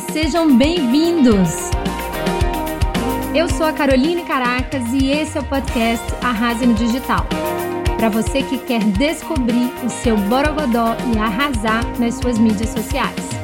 sejam bem-vindos! Eu sou a Caroline Caracas e esse é o podcast Arrase no Digital. Para você que quer descobrir o seu borogodó e arrasar nas suas mídias sociais.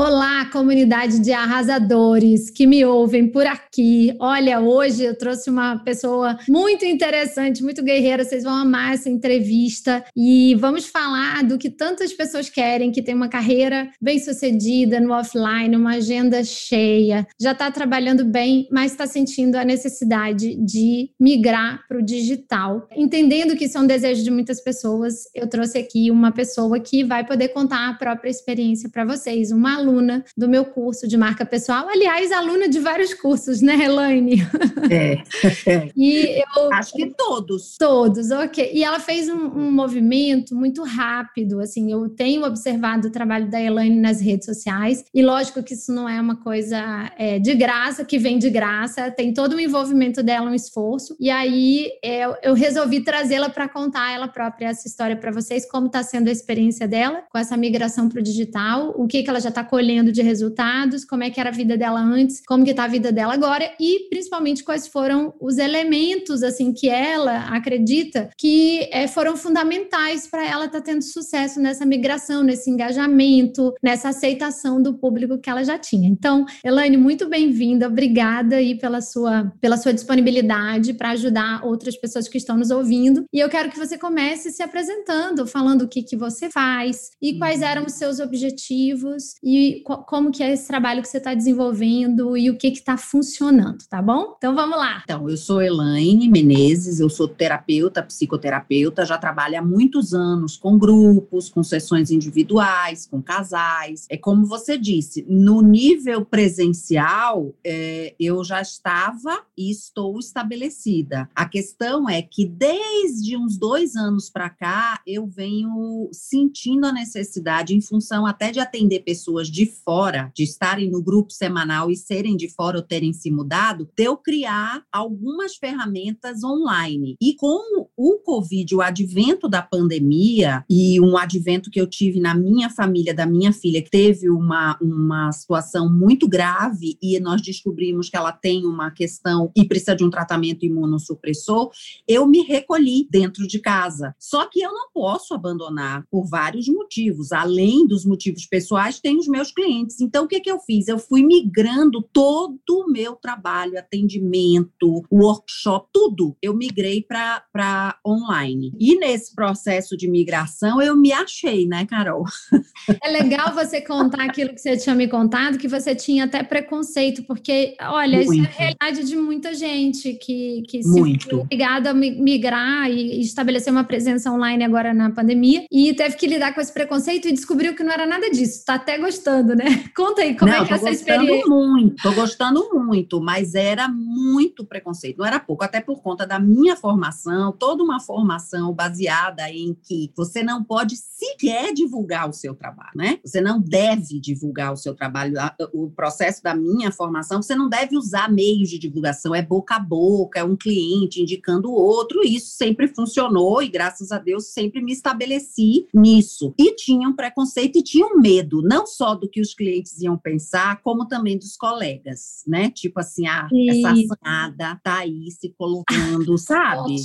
Olá, comunidade de arrasadores que me ouvem por aqui. Olha, hoje eu trouxe uma pessoa muito interessante, muito guerreira. Vocês vão amar essa entrevista e vamos falar do que tantas pessoas querem, que tem uma carreira bem sucedida no offline, uma agenda cheia, já está trabalhando bem, mas está sentindo a necessidade de migrar para o digital. Entendendo que isso é um desejo de muitas pessoas, eu trouxe aqui uma pessoa que vai poder contar a própria experiência para vocês, uma aluna do meu curso de marca pessoal. Aliás, aluna de vários cursos, né, Elaine? É. e eu acho que todos. Todos, ok. E ela fez um, um, movimento muito rápido. Assim, eu tenho observado o trabalho da Elaine nas redes sociais. E lógico que isso não é uma coisa é, de graça, que vem de graça. Tem todo o envolvimento dela, um esforço. E aí eu, eu resolvi trazê-la para contar ela própria essa história para vocês, como está sendo a experiência dela com essa migração para o digital, o que, que ela já está colhendo de resultados, como é que era a vida dela antes, como que está a vida dela agora e principalmente quais foram os elementos assim que ela acredita que é, foram fundamentais para ela estar tá tendo sucesso nessa migração, nesse engajamento, nessa aceitação do público que ela já tinha. Então, Elaine, muito bem-vinda, obrigada aí pela sua pela sua disponibilidade para ajudar outras pessoas que estão nos ouvindo. E eu quero que você comece se apresentando, falando o que que você faz e quais uhum. eram os seus objetivos e como que é esse trabalho que você está desenvolvendo e o que está funcionando, tá bom? Então vamos lá. Então, eu sou Elaine Menezes, eu sou terapeuta, psicoterapeuta, já trabalho há muitos anos com grupos, com sessões individuais, com casais. É como você disse, no nível presencial, é, eu já estava e estou estabelecida. A questão é que desde uns dois anos para cá, eu venho sentindo a necessidade, em função até de atender pessoas de fora, de estarem no grupo semanal e serem de fora ou terem se mudado, eu criar algumas ferramentas online. E com o Covid, o advento da pandemia e um advento que eu tive na minha família, da minha filha, que teve uma, uma situação muito grave e nós descobrimos que ela tem uma questão e precisa de um tratamento imunossupressor, eu me recolhi dentro de casa. Só que eu não posso abandonar por vários motivos. Além dos motivos pessoais, tem os meus meus clientes. Então, o que, que eu fiz? Eu fui migrando todo o meu trabalho, atendimento, workshop, tudo. Eu migrei para online. E nesse processo de migração, eu me achei, né, Carol? É legal você contar aquilo que você tinha me contado, que você tinha até preconceito, porque, olha, Muito. isso é a realidade de muita gente que, que se Muito. ligada a migrar e estabelecer uma presença online agora na pandemia e teve que lidar com esse preconceito e descobriu que não era nada disso. Tá até gostando gostando, né? Conta aí como é Não, é que é essa experiência. muito, tô gostando muito, mas era muito preconceito, não era pouco, até por conta da minha formação, toda uma formação baseada em que você não pode sequer divulgar o seu trabalho, né? Você não deve divulgar o seu trabalho. O processo da minha formação, você não deve usar meios de divulgação, é boca a boca, é um cliente indicando o outro, isso sempre funcionou e graças a Deus sempre me estabeleci nisso. E tinha um preconceito e tinha um medo, não só do que os clientes iam pensar, como também dos colegas, né? Tipo assim, ah, essa assanhada tá aí se colocando, sabe?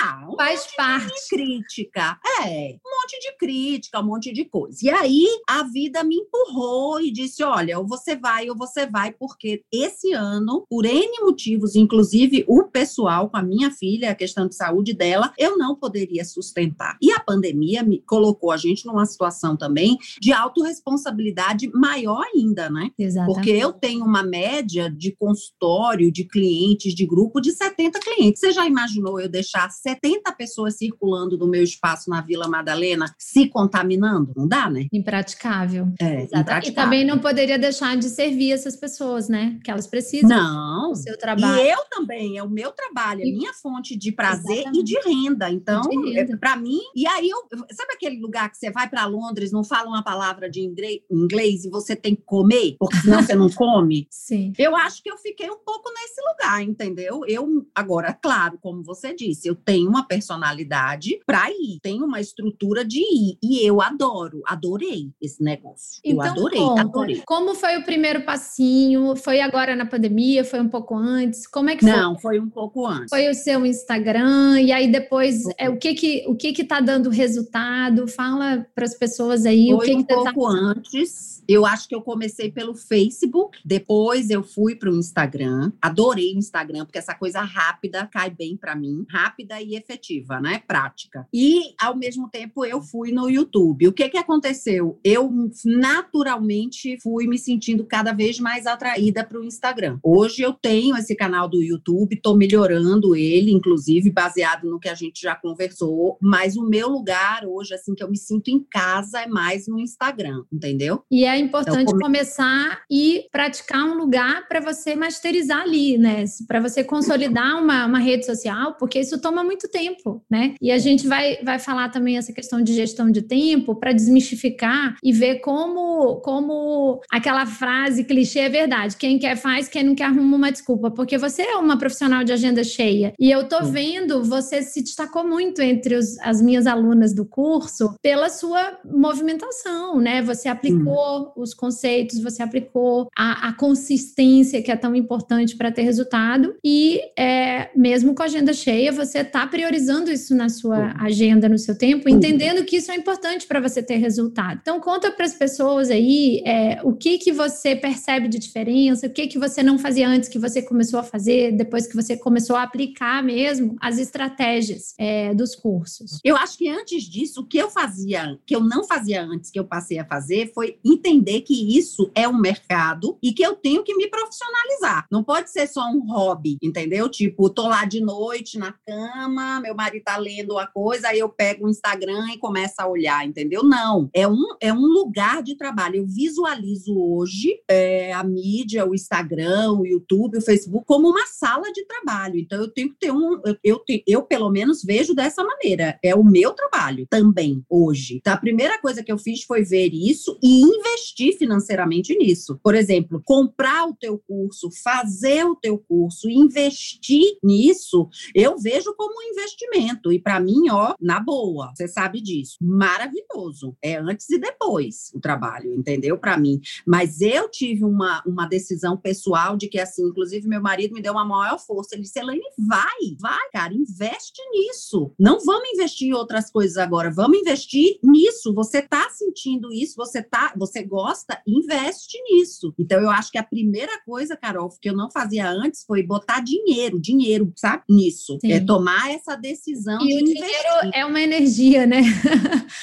Ah, um Faz monte parte. de crítica. É, um monte de crítica, um monte de coisa. E aí a vida me empurrou e disse: olha, ou você vai ou você vai, porque esse ano, por N motivos, inclusive o pessoal com a minha filha, a questão de saúde dela, eu não poderia sustentar. E a pandemia me colocou a gente numa situação também de autorresponsabilidade maior ainda, né? Exatamente. Porque eu tenho uma média de consultório, de clientes, de grupo de 70 clientes. Você já imaginou eu deixar 70 pessoas circulando no meu espaço na Vila Madalena se contaminando? Não dá, né? Impraticável. É, impraticável. E também não poderia deixar de servir essas pessoas, né? Que elas precisam não. do seu trabalho. E eu também, é o meu trabalho, é minha fonte de prazer Exatamente. e de renda. Então, é, para mim, e aí eu, sabe aquele lugar que você vai para Londres, não fala uma palavra de inglês, e você tem que comer, porque senão você não come. Sim. Eu acho que eu fiquei um pouco nesse lugar, entendeu? Eu, agora, claro, como você disse, eu tenho uma personalidade para ir, tenho uma estrutura de ir, e eu adoro, adorei esse negócio. Então, eu adorei, conta, adorei. Como foi o primeiro passinho? Foi agora na pandemia? Foi um pouco antes? Como é que foi? Não, foi um pouco antes. Foi o seu Instagram, e aí depois, é, o que que o que que tá dando resultado? Fala para as pessoas aí foi o que um que tá pouco antes eu acho que eu comecei pelo Facebook, depois eu fui para o Instagram. Adorei o Instagram, porque essa coisa rápida cai bem para mim, rápida e efetiva, né? Prática. E, ao mesmo tempo, eu fui no YouTube. O que, que aconteceu? Eu naturalmente fui me sentindo cada vez mais atraída para o Instagram. Hoje eu tenho esse canal do YouTube, estou melhorando ele, inclusive baseado no que a gente já conversou. Mas o meu lugar hoje, assim, que eu me sinto em casa, é mais no Instagram, entendeu? E é importante come... começar e praticar um lugar para você masterizar ali, né? Para você consolidar uma, uma rede social, porque isso toma muito tempo, né? E a gente vai, vai falar também essa questão de gestão de tempo para desmistificar e ver como, como aquela frase clichê é verdade. Quem quer faz, quem não quer arruma uma desculpa, porque você é uma profissional de agenda cheia. E eu tô vendo, você se destacou muito entre os, as minhas alunas do curso pela sua movimentação, né? Você aplicou os conceitos, você aplicou a, a consistência que é tão importante para ter resultado e é, mesmo com a agenda cheia, você está priorizando isso na sua uhum. agenda, no seu tempo, entendendo que isso é importante para você ter resultado. Então conta para as pessoas aí é, o que que você percebe de diferença, o que que você não fazia antes que você começou a fazer, depois que você começou a aplicar mesmo as estratégias é, dos cursos. Eu acho que antes disso, o que eu fazia, que eu não fazia antes, que eu passei a fazer, foi entender entender que isso é um mercado e que eu tenho que me profissionalizar. Não pode ser só um hobby, entendeu? Tipo, tô lá de noite na cama, meu marido tá lendo uma coisa, aí eu pego o Instagram e começo a olhar, entendeu? Não. É um, é um lugar de trabalho. Eu visualizo hoje é, a mídia, o Instagram, o YouTube, o Facebook, como uma sala de trabalho. Então, eu tenho que ter um. Eu, eu, eu pelo menos, vejo dessa maneira. É o meu trabalho também, hoje. Então, a primeira coisa que eu fiz foi ver isso e investir investir financeiramente nisso. Por exemplo, comprar o teu curso, fazer o teu curso, investir nisso, eu vejo como um investimento. E para mim, ó, na boa, você sabe disso. Maravilhoso. É antes e depois o trabalho, entendeu? Para mim. Mas eu tive uma, uma decisão pessoal de que, assim, inclusive meu marido me deu uma maior força. Ele disse, Elaine, vai, vai, cara, investe nisso. Não vamos investir em outras coisas agora, vamos investir nisso. Você tá sentindo isso, você tá, você gosta, investe nisso. Então, eu acho que a primeira coisa, Carol, que eu não fazia antes foi botar dinheiro, dinheiro, sabe? Nisso. É Sim. É tomar essa decisão e de o investir. dinheiro é uma energia, né?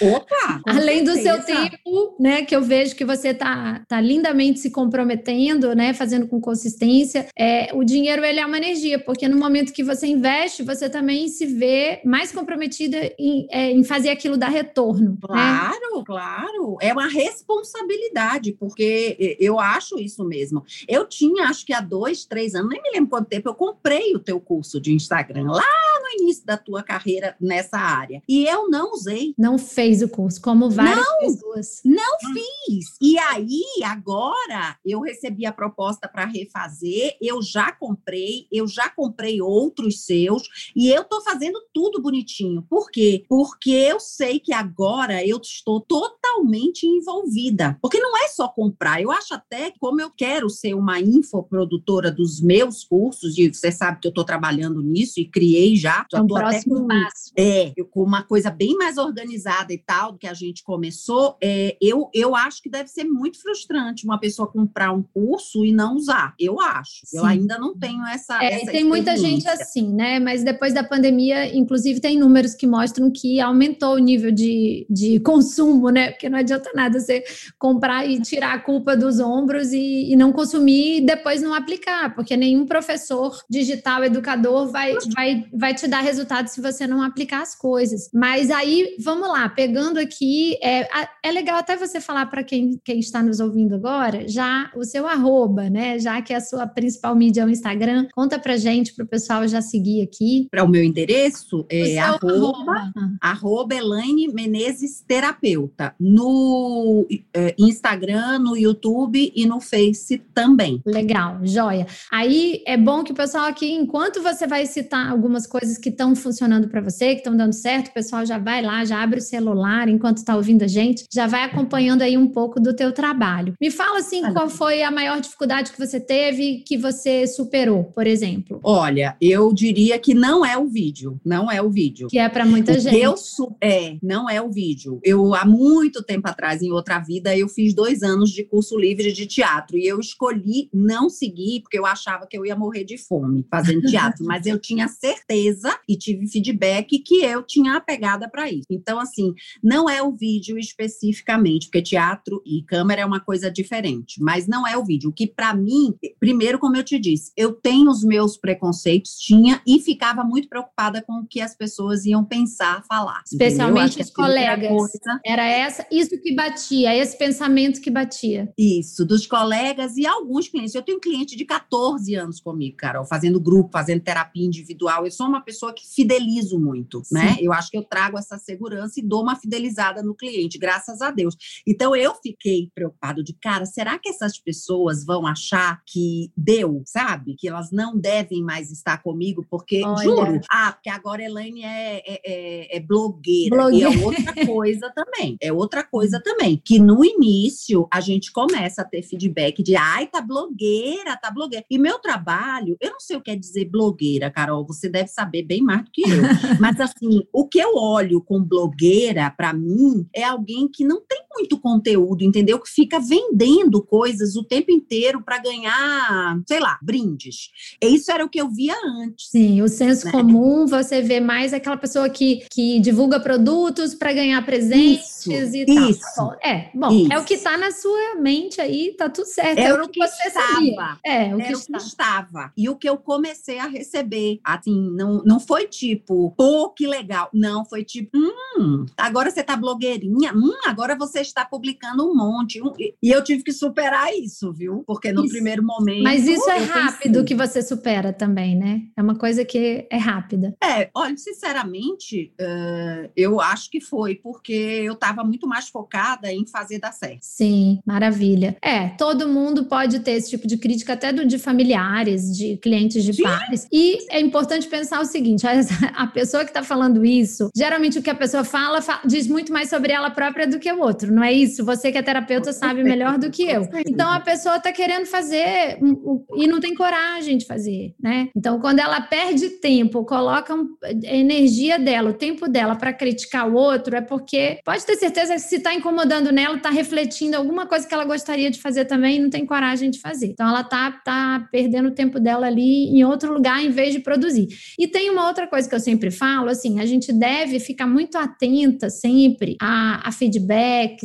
Opa! Além do seu tempo, né? Que eu vejo que você tá, tá lindamente se comprometendo, né? Fazendo com consistência. É, o dinheiro, ele é uma energia, porque no momento que você investe, você também se vê mais comprometida em, é, em fazer aquilo dar retorno. Né? Claro, né? claro. É uma responsabilidade responsabilidade, porque eu acho isso mesmo. Eu tinha, acho que há dois, três anos, nem me lembro quanto tempo, eu comprei o teu curso de Instagram lá no início da tua carreira nessa área. E eu não usei. Não fez o curso, como várias não, pessoas. Não fiz. E aí, agora, eu recebi a proposta para refazer, eu já comprei, eu já comprei outros seus, e eu tô fazendo tudo bonitinho. Por quê? Porque eu sei que agora eu estou totalmente envolvida. Porque não é só comprar. Eu acho até que, como eu quero ser uma infoprodutora dos meus cursos, e você sabe que eu estou trabalhando nisso e criei já. Já é um próximo com, passo. É, com uma coisa bem mais organizada e tal do que a gente começou. É, eu, eu acho que deve ser muito frustrante uma pessoa comprar um curso e não usar. Eu acho. Sim. Eu ainda não tenho essa. É, essa tem muita gente assim, né? Mas depois da pandemia, inclusive, tem números que mostram que aumentou o nível de, de consumo, né? Porque não adianta nada você comprar comprar e tirar a culpa dos ombros e, e, não consumir e depois não aplicar, porque nenhum professor digital, educador, vai, vai, vai te dar resultado se você não aplicar as coisas. Mas aí, vamos lá, pegando aqui, é, é legal até você falar para quem, quem está nos ouvindo agora, já o seu arroba, né? Já que é a sua principal mídia é o Instagram, conta pra gente, para o pessoal já seguir aqui. Para o meu endereço, é arroba, arroba. arroba Elaine Menezes Terapeuta. No é, Instagram, no YouTube e no Face também. Legal, joia. Aí é bom que o pessoal aqui, enquanto você vai citar algumas coisas que estão funcionando para você, que estão dando certo, o pessoal já vai lá, já abre o celular enquanto está ouvindo a gente, já vai acompanhando aí um pouco do teu trabalho. Me fala assim, qual foi a maior dificuldade que você teve que você superou, por exemplo? Olha, eu diria que não é o vídeo, não é o vídeo. Que é para muita o gente. Eu é, não é o vídeo. Eu há muito tempo atrás, em outra vida, eu fiz dois anos de curso livre de teatro e eu escolhi não seguir porque eu achava que eu ia morrer de fome fazendo teatro, mas eu tinha certeza e tive feedback que eu tinha a pegada para isso. Então, assim, não é o vídeo especificamente, porque teatro e câmera é uma coisa diferente, mas não é o vídeo. O que para mim, primeiro, como eu te disse, eu tenho os meus preconceitos, tinha e ficava muito preocupada com o que as pessoas iam pensar, falar. Especialmente os colegas. Era essa, isso que batia, esse pensamento que batia. Isso, dos colegas e alguns clientes. Eu tenho um cliente de 14 anos comigo, Carol, fazendo grupo, fazendo terapia individual. Eu sou uma pessoa que fidelizo muito, né? Sim. né? Eu acho que eu trago essa segurança e dou uma fidelizada no cliente, graças a Deus. Então eu fiquei preocupado de, cara, será que essas pessoas vão achar que deu, sabe? Que elas não devem mais estar comigo, porque, Olha. juro, ah, porque agora Elaine é, é, é, é blogueira. blogueira. E é outra coisa também. É outra coisa também. Que no início a gente começa a ter feedback de, ai, tá blogueira, tá blogueira. E meu trabalho, eu não sei o que é dizer blogueira, Carol, você deve saber bem mais do que eu. Mas assim, o que eu olho com blogueira, para mim, é alguém que não tem muito conteúdo, entendeu? Que fica vendendo coisas o tempo inteiro para ganhar, sei lá, brindes. Isso era o que eu via antes. Sim, o senso né? comum, você vê mais aquela pessoa que, que divulga produtos para ganhar presentes isso, e tal. Isso. É, bom, isso. é o que está na sua mente aí, tá tudo certo. Era é o que, que você estava. sabia. É, o que, o que estava. E o que eu comecei a receber, assim, não, não foi tipo, pô, que legal. Não, foi tipo, hum, agora você tá blogueirinha, hum, agora você está publicando um monte. e eu tive que superar isso, viu? Porque no isso. primeiro momento. Mas isso é rápido pensei. que você supera também, né? É uma coisa que é rápida. É, olha, sinceramente, uh, eu acho que foi, porque eu estava muito mais focada em fazer dar certo. Sim, maravilha. É, todo mundo pode ter esse tipo de crítica, até do, de familiares, de clientes de Sim. pares. E é importante pensar o seguinte: a, a pessoa que está falando isso, geralmente o que a pessoa fala, fala diz muito mais sobre ela própria do que o outro, não é isso? Você que é terapeuta sabe melhor do que eu. Então a pessoa está querendo fazer e não tem coragem de fazer, né? Então quando ela perde tempo, coloca a energia dela, o tempo dela para criticar o outro, é porque pode ter certeza que se está incomodando nela, está refletindo alguma coisa que ela gostaria de fazer também e não tem coragem de fazer. Então ela tá, tá perdendo o tempo dela ali em outro lugar em vez de produzir. E tem uma outra coisa que eu sempre falo, assim, a gente deve ficar muito atenta sempre a, a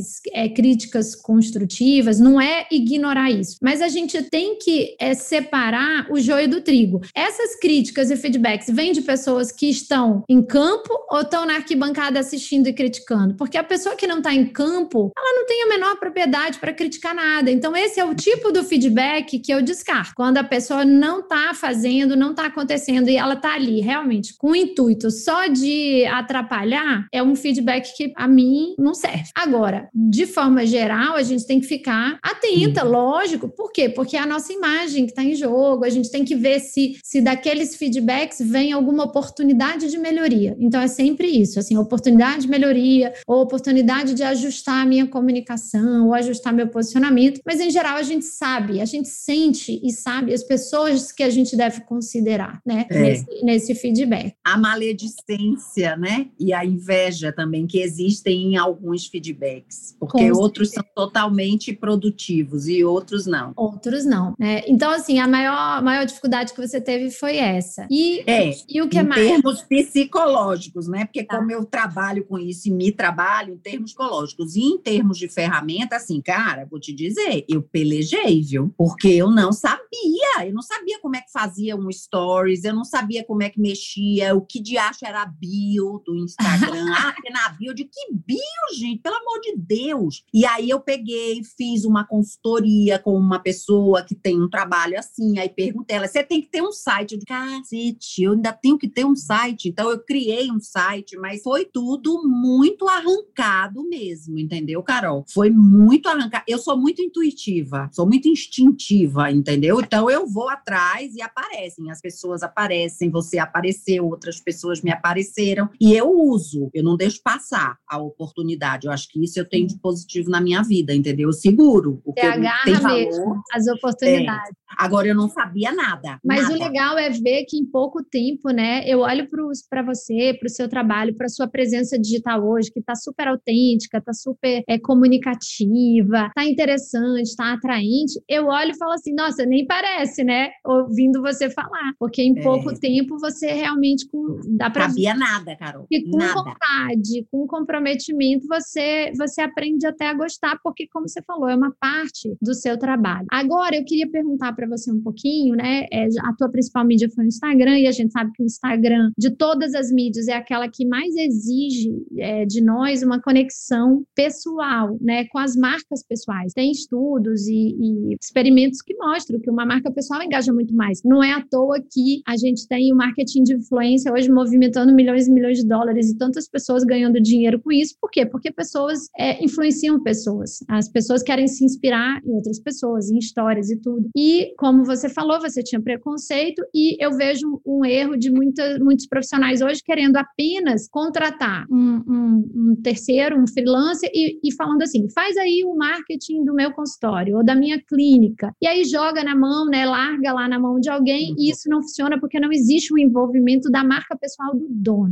feedbacks, é, críticas construtivas, não é ignorar isso, mas a gente tem que é, separar o joio do trigo. Essas críticas e feedbacks vêm de pessoas que estão em campo ou estão na arquibancada assistindo e criticando? Porque a pessoa que não está em campo, ela não tem a menor propriedade para criticar nada. Então, esse é o tipo do feedback que eu descarto. Quando a pessoa não está fazendo, não está acontecendo e ela está ali realmente com o intuito só de atrapalhar, é um feedback que a mim não serve. Agora, de forma geral, a gente tem que ficar atenta, uhum. lógico. Por quê? Porque é a nossa imagem que está em jogo. A gente tem que ver se, se daqueles feedbacks vem alguma oportunidade de melhoria. Então, é sempre isso, assim, oportunidade de melhoria, ou oportunidade de ajustar a minha comunicação, ou ajustar meu posicionamento. Mas, em geral, a gente sabe, a gente sente e sabe as pessoas que a gente deve considerar, né? É. Nesse, nesse feedback. A maledicência, né? E a inveja também, que existem em alguns feedbacks. Porque outros são totalmente produtivos e outros não. Outros não. Né? Então, assim, a maior, maior dificuldade que você teve foi essa. E, é, e o que em mais? termos psicológicos, né? Porque tá. como eu trabalho com isso e me trabalho em termos psicológicos e em termos de ferramenta, assim, cara, vou te dizer, eu pelejei, viu? Porque eu não sabia, eu não sabia como é que fazia um stories, eu não sabia como é que mexia, o que de acho era a bio do Instagram. ah, na bio de que bio, gente? Pelo amor de Deus. E aí eu peguei, fiz uma consultoria com uma pessoa que tem um trabalho assim, aí perguntei ela, você tem que ter um site. Eu disse, cacete, eu ainda tenho que ter um site. Então eu criei um site, mas foi tudo muito arrancado mesmo, entendeu, Carol? Foi muito arrancado. Eu sou muito intuitiva, sou muito instintiva, entendeu? Então eu vou atrás e aparecem. As pessoas aparecem, você apareceu, outras pessoas me apareceram. E eu uso, eu não deixo passar a oportunidade. Eu acho que isso eu tenho de positivo na minha vida, entendeu? Eu seguro. O que tem valor, mesmo as oportunidades. Agora eu não sabia nada. Mas nada. o legal é ver que em pouco tempo, né? Eu olho para você, para o seu trabalho, para sua presença digital hoje, que está super autêntica, está super é, comunicativa, está interessante, está atraente. Eu olho e falo assim, nossa, nem parece, né? Ouvindo você falar, porque em é. pouco tempo você realmente com, dá para sabia nada, Carol. E com nada. vontade, com comprometimento, você você aprende até a gostar, porque como você falou, é uma parte do seu trabalho. Agora eu queria perguntar para você um pouquinho, né? É, a tua principal mídia foi o Instagram e a gente sabe que o Instagram de todas as mídias é aquela que mais exige é, de nós uma conexão pessoal, né? Com as marcas pessoais. Tem estudos e, e experimentos que mostram que uma marca pessoal engaja muito mais. Não é à toa que a gente tem o marketing de influência hoje movimentando milhões e milhões de dólares e tantas pessoas ganhando dinheiro com isso. Por quê? Porque pessoas é, influenciam pessoas. As pessoas querem se inspirar em outras pessoas, em histórias e tudo. E, como você falou, você tinha preconceito e eu vejo um erro de muita, muitos profissionais hoje querendo apenas contratar um, um, um terceiro, um freelancer e, e falando assim, faz aí o marketing do meu consultório ou da minha clínica. E aí joga na mão, né, larga lá na mão de alguém e isso não funciona porque não existe o envolvimento da marca pessoal do dono.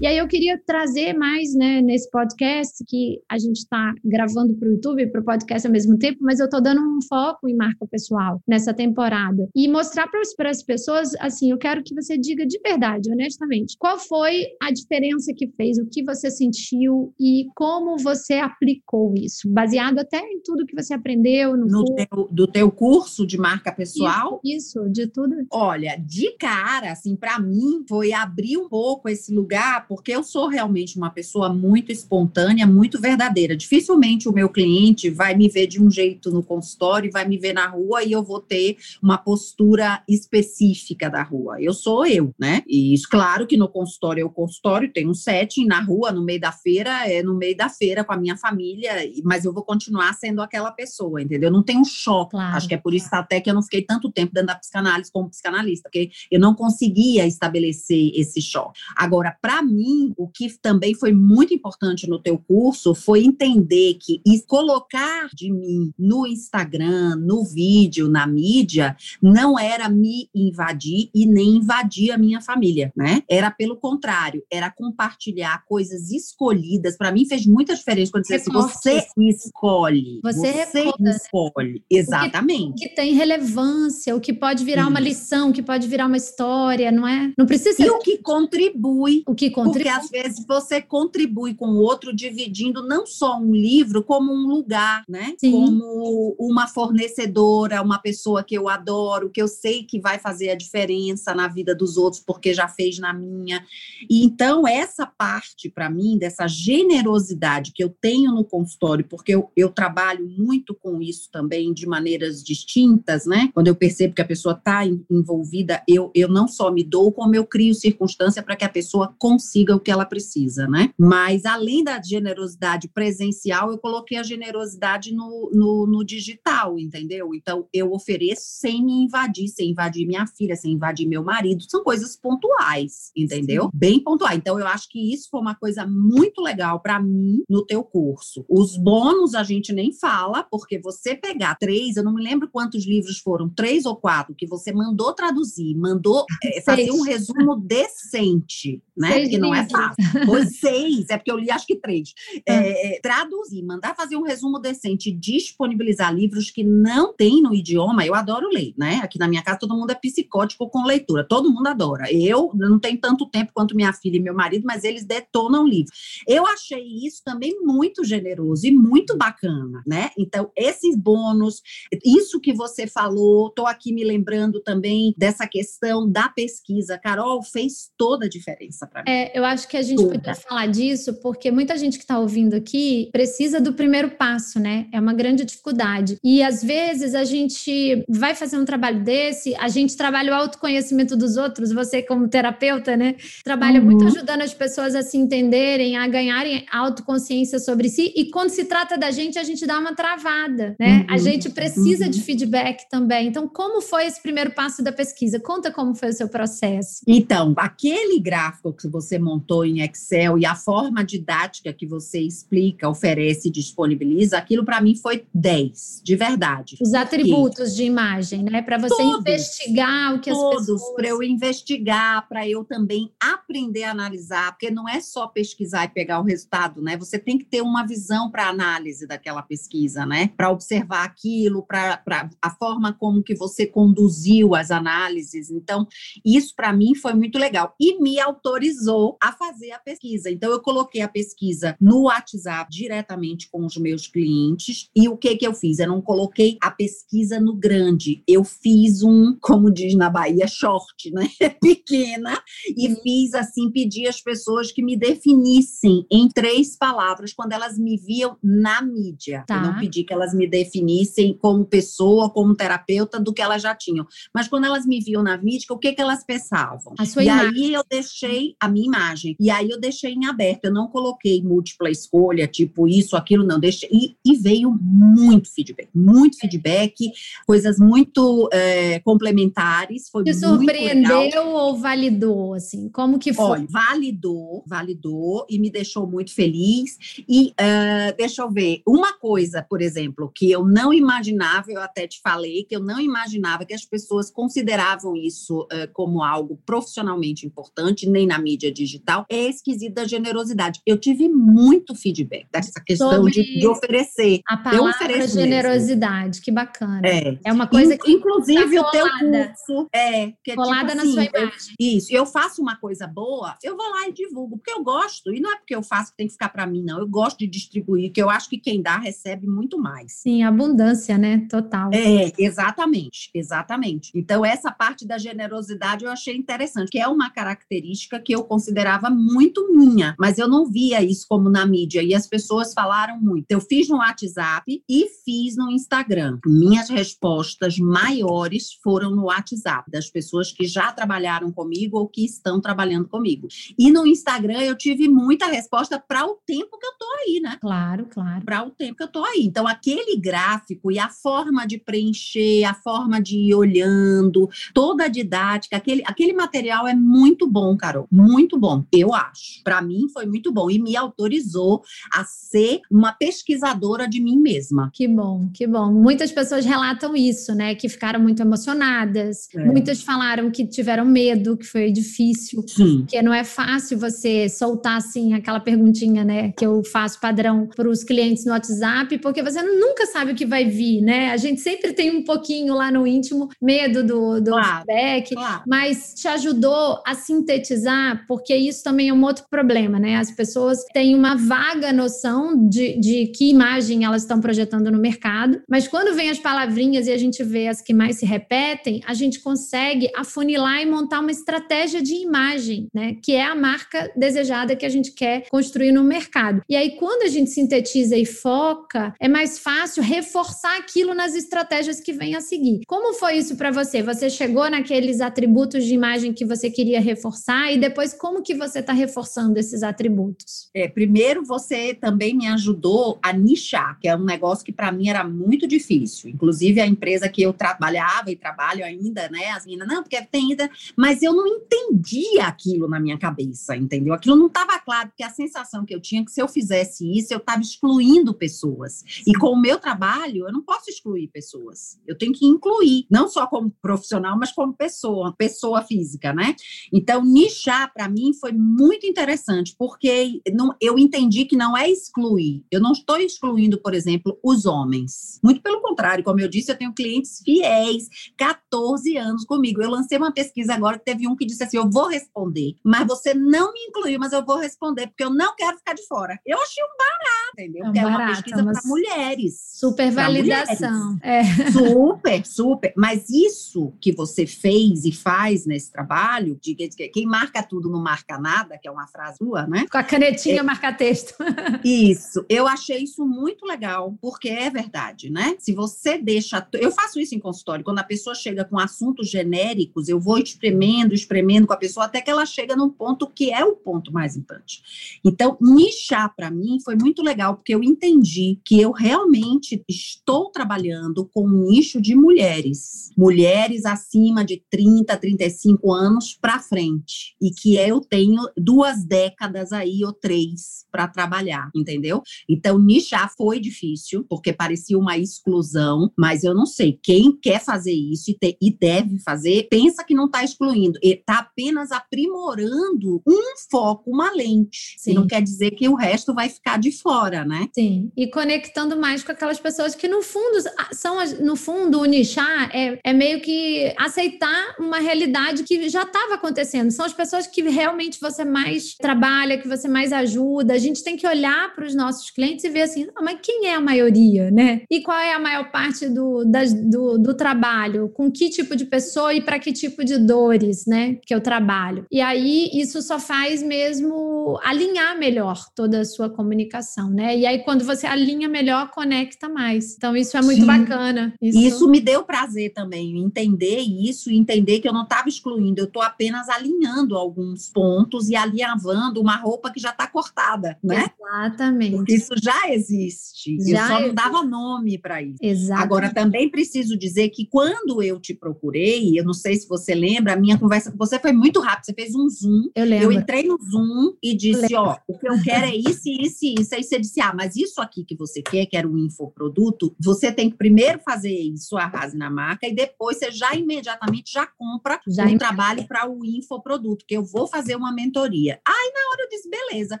E aí eu queria trazer mais, né, nesse podcast que a gente está gravando para o YouTube e para o podcast ao mesmo tempo, mas eu estou dando um foco em marca pessoal nessa temporada e mostrar para as pessoas, assim, eu quero que você diga de verdade, honestamente, qual foi a diferença que fez, o que você sentiu e como você aplicou isso, baseado até em tudo que você aprendeu no, no teu, do teu curso de marca pessoal. Isso, isso de tudo. Olha, de cara, assim, para mim foi abrir um pouco esse lugar porque eu sou realmente uma pessoa muito espontânea, muito verdadeira. Dificilmente o meu cliente vai me ver de um jeito no consultório, vai me ver na rua e eu vou ter uma postura específica da rua. Eu sou eu, né? E isso, claro que no consultório é o consultório, tem um setting, na rua, no meio da feira, é no meio da feira com a minha família, mas eu vou continuar sendo aquela pessoa, entendeu? Não tem um choque. Claro. Acho que é por isso até que eu não fiquei tanto tempo dentro da psicanálise como psicanalista, porque eu não conseguia estabelecer esse choque. Agora, para mim, mim, o que também foi muito importante no teu curso foi entender que e colocar de mim no Instagram, no vídeo, na mídia, não era me invadir e nem invadir a minha família, né? Era pelo contrário, era compartilhar coisas escolhidas. Para mim fez muita diferença quando você, você escolhe. Você, você escolhe. Né? Exatamente. O que, que, tem relevância, o que pode virar Sim. uma lição, o que pode virar uma história, não é? Não precisa ser... E o que contribui. O que contribui porque às vezes você contribui com o outro dividindo não só um livro, como um lugar, né? Sim. Como uma fornecedora, uma pessoa que eu adoro, que eu sei que vai fazer a diferença na vida dos outros, porque já fez na minha. E então, essa parte, para mim, dessa generosidade que eu tenho no consultório, porque eu, eu trabalho muito com isso também de maneiras distintas, né? Quando eu percebo que a pessoa está envolvida, eu, eu não só me dou, como eu crio circunstância para que a pessoa consiga consiga o que ela precisa, né? Mas além da generosidade presencial, eu coloquei a generosidade no, no, no digital, entendeu? Então, eu ofereço sem me invadir, sem invadir minha filha, sem invadir meu marido. São coisas pontuais, entendeu? Sim. Bem pontuais. Então, eu acho que isso foi uma coisa muito legal para mim no teu curso. Os bônus a gente nem fala, porque você pegar três, eu não me lembro quantos livros foram, três ou quatro, que você mandou traduzir, mandou é, fazer um resumo decente, né? Seis não é fácil. Pois seis, é porque eu li acho que três. Ah. É, traduzir, mandar fazer um resumo decente, disponibilizar livros que não tem no idioma, eu adoro ler, né? Aqui na minha casa todo mundo é psicótico com leitura, todo mundo adora. Eu não tenho tanto tempo quanto minha filha e meu marido, mas eles detonam livro. Eu achei isso também muito generoso e muito bacana, né? Então, esses bônus, isso que você falou, tô aqui me lembrando também dessa questão da pesquisa. Carol fez toda a diferença para mim. É, eu acho que a gente Tudo. podia falar disso porque muita gente que está ouvindo aqui precisa do primeiro passo, né? É uma grande dificuldade. E às vezes a gente vai fazer um trabalho desse, a gente trabalha o autoconhecimento dos outros, você como terapeuta, né? Trabalha uhum. muito ajudando as pessoas a se entenderem, a ganharem autoconsciência sobre si. E quando se trata da gente, a gente dá uma travada, né? Uhum. A gente precisa uhum. de feedback também. Então, como foi esse primeiro passo da pesquisa? Conta como foi o seu processo. Então, aquele gráfico que você montou em Excel e a forma didática que você explica, oferece e disponibiliza, aquilo para mim foi 10, de verdade. Os atributos de imagem, né? Para você todos, investigar o que todos, as pessoas. Para eu investigar, para eu também aprender a analisar, porque não é só pesquisar e pegar o resultado, né? Você tem que ter uma visão para análise daquela pesquisa, né? Para observar aquilo, para a forma como que você conduziu as análises. Então, isso para mim foi muito legal e me autorizou a fazer a pesquisa. Então, eu coloquei a pesquisa no WhatsApp diretamente com os meus clientes e o que que eu fiz? Eu não coloquei a pesquisa no grande, eu fiz um, como diz na Bahia, short, né? Pequena e uhum. fiz assim, pedi às pessoas que me definissem em três palavras quando elas me viam na mídia. Tá. Eu não pedi que elas me definissem como pessoa, como terapeuta do que elas já tinham, mas quando elas me viam na mídia, o que que elas pensavam? A sua e imagem. aí eu deixei a minha imagem. E aí eu deixei em aberto. Eu não coloquei múltipla escolha, tipo isso, aquilo, não. Deixei. E, e veio muito feedback. Muito feedback, coisas muito é, complementares. Foi Te surpreendeu legal. ou validou? Assim, como que foi? Olha, validou, validou e me deixou muito feliz. E uh, deixa eu ver, uma coisa, por exemplo, que eu não imaginava, eu até te falei, que eu não imaginava que as pessoas consideravam isso uh, como algo profissionalmente importante, nem na mídia digital, é esquisito da generosidade. Eu tive muito feedback dessa questão de, de, oferecer. A palavra generosidade, mesmo. que bacana. É, é uma coisa que. Inclusive, tá o teu curso. É, que é colada tipo, na assim, sua imagem. Eu, isso, eu faço uma coisa boa, eu vou lá e divulgo, porque eu gosto. E não é porque eu faço que tem que ficar para mim, não. Eu gosto de distribuir, que eu acho que quem dá recebe muito mais. Sim, abundância, né? Total. É, exatamente, exatamente. Então, essa parte da generosidade eu achei interessante, que é uma característica que eu considerava muito minha, mas eu não via isso como na mídia e as pessoas falaram muito. Eu fiz no WhatsApp e fiz no Instagram. Minhas respostas maiores foram no WhatsApp, das pessoas que já trabalharam comigo ou que estão trabalhando comigo. E no Instagram eu tive muita resposta para o tempo que eu tô aí, né? Claro, claro. Para o tempo que eu tô aí. Então, aquele gráfico e a forma de preencher, a forma de ir olhando, toda a didática, aquele, aquele material é muito bom, Carol. Muito bom, eu acho. Para mim foi muito bom e me autorizou a ser uma pesquisadora de mim mesma. Que bom, que bom. Muitas pessoas relatam isso, né? Que ficaram muito emocionadas. É. Muitas falaram que tiveram medo, que foi difícil. Sim. Que não é fácil você soltar assim aquela perguntinha, né? Que eu faço padrão para os clientes no WhatsApp, porque você nunca sabe o que vai vir, né? A gente sempre tem um pouquinho lá no íntimo medo do, do claro, feedback, claro. mas te ajudou a sintetizar, porque isso também é um outro problema, né? As pessoas têm uma vaga noção de, de que imagem elas estão projetando no mercado, mas quando vem as palavrinhas e a gente vê as que mais se repetem, a gente consegue afunilar e montar uma estratégia de imagem, né? Que é a marca desejada que a gente quer construir no mercado. E aí, quando a gente sintetiza e foca, é mais fácil reforçar aquilo nas estratégias que vêm a seguir. Como foi isso para você? Você chegou naqueles atributos de imagem que você queria reforçar e depois como que você está reforçando esses atributos? É, primeiro você também me ajudou a nichar, que é um negócio que para mim era muito difícil. Inclusive a empresa que eu trabalhava e trabalho ainda, né? As meninas, não, porque tem ainda, mas eu não entendia aquilo na minha cabeça, entendeu? Aquilo não estava claro, porque a sensação que eu tinha é que se eu fizesse isso, eu estava excluindo pessoas. E com o meu trabalho, eu não posso excluir pessoas. Eu tenho que incluir, não só como profissional, mas como pessoa, pessoa física, né? Então, nichar para mim foi muito interessante, porque não, eu entendi que não é excluir. Eu não estou excluindo, por exemplo, os homens. Muito pelo contrário, como eu disse, eu tenho clientes fiéis, 14 anos comigo. Eu lancei uma pesquisa agora que teve um que disse assim: eu vou responder, mas você não me incluiu, mas eu vou responder, porque eu não quero ficar de fora. Eu achei um barato entendeu? É Porque é uma pesquisa é para mulheres. Super validação. É. Super, super. Mas isso que você fez e faz nesse trabalho, de que quem marca tudo não marca nada, que é uma frase sua, né? Com a canetinha é, marca texto. isso. Eu achei isso muito legal, porque é verdade, né? Se você deixa. Eu faço isso em consultório. Quando a pessoa chega com assuntos genéricos, eu vou espremendo, espremendo com a pessoa até que ela chega num ponto que é o ponto mais importante. Então, nichar para mim foi muito legal, porque eu entendi que eu realmente estou trabalhando com um nicho de mulheres, mulheres acima de 30, 35 anos para frente, e que eu tenho duas décadas aí ou três para trabalhar, entendeu? Então, nichar foi difícil, porque parecia uma exclusão, mas eu não sei quem quer fazer isso e, te, e deve fazer, pensa que não está excluindo, está apenas aprimorando um foco, uma lente. Sim. Não quer dizer que o resto vai ficar de fora, né? Sim. E conectando mais com aquelas pessoas que, no fundo, são, no fundo, o nichar é, é meio que aceitar uma realidade que já estava acontecendo. São as pessoas que realmente você mais trabalha, que você mais ajuda. A gente tem que olhar para os nossos clientes e ver assim, ah, mas quem é a maioria, né? E qual é a maior parte do, das, do, do trabalho? Com que tipo de pessoa e para que tipo de dores, né? Que eu trabalho. E aí, isso só faz mesmo alinhar melhor toda a sua comunicação, né? E aí, quando você alinha melhor, conecta mais. Então, isso é muito Sim. bacana. Isso... isso me deu prazer também, entender isso e entender que eu não estava excluindo, eu estou apenas alinhando alguns pontos e alinhavando uma roupa que já está cortada, né? Exatamente. Porque isso já existe. Já eu só não dava nome para isso. Exatamente. Agora, também preciso dizer que quando eu te procurei, eu não sei se você lembra, a minha conversa com você foi muito rápida. Você fez um Zoom. Eu lembro. Eu entrei no Zoom e disse: Ó, o que eu quero é isso, isso e isso. Aí você disse: Ah, mas isso aqui que você quer, que era um infoproduto, você tem que primeiro fazer isso, arrase na marca, e depois você já imediatamente já compra já um trabalho para o infoproduto, que eu vou fazer uma mentoria. Aí na hora eu disse: beleza,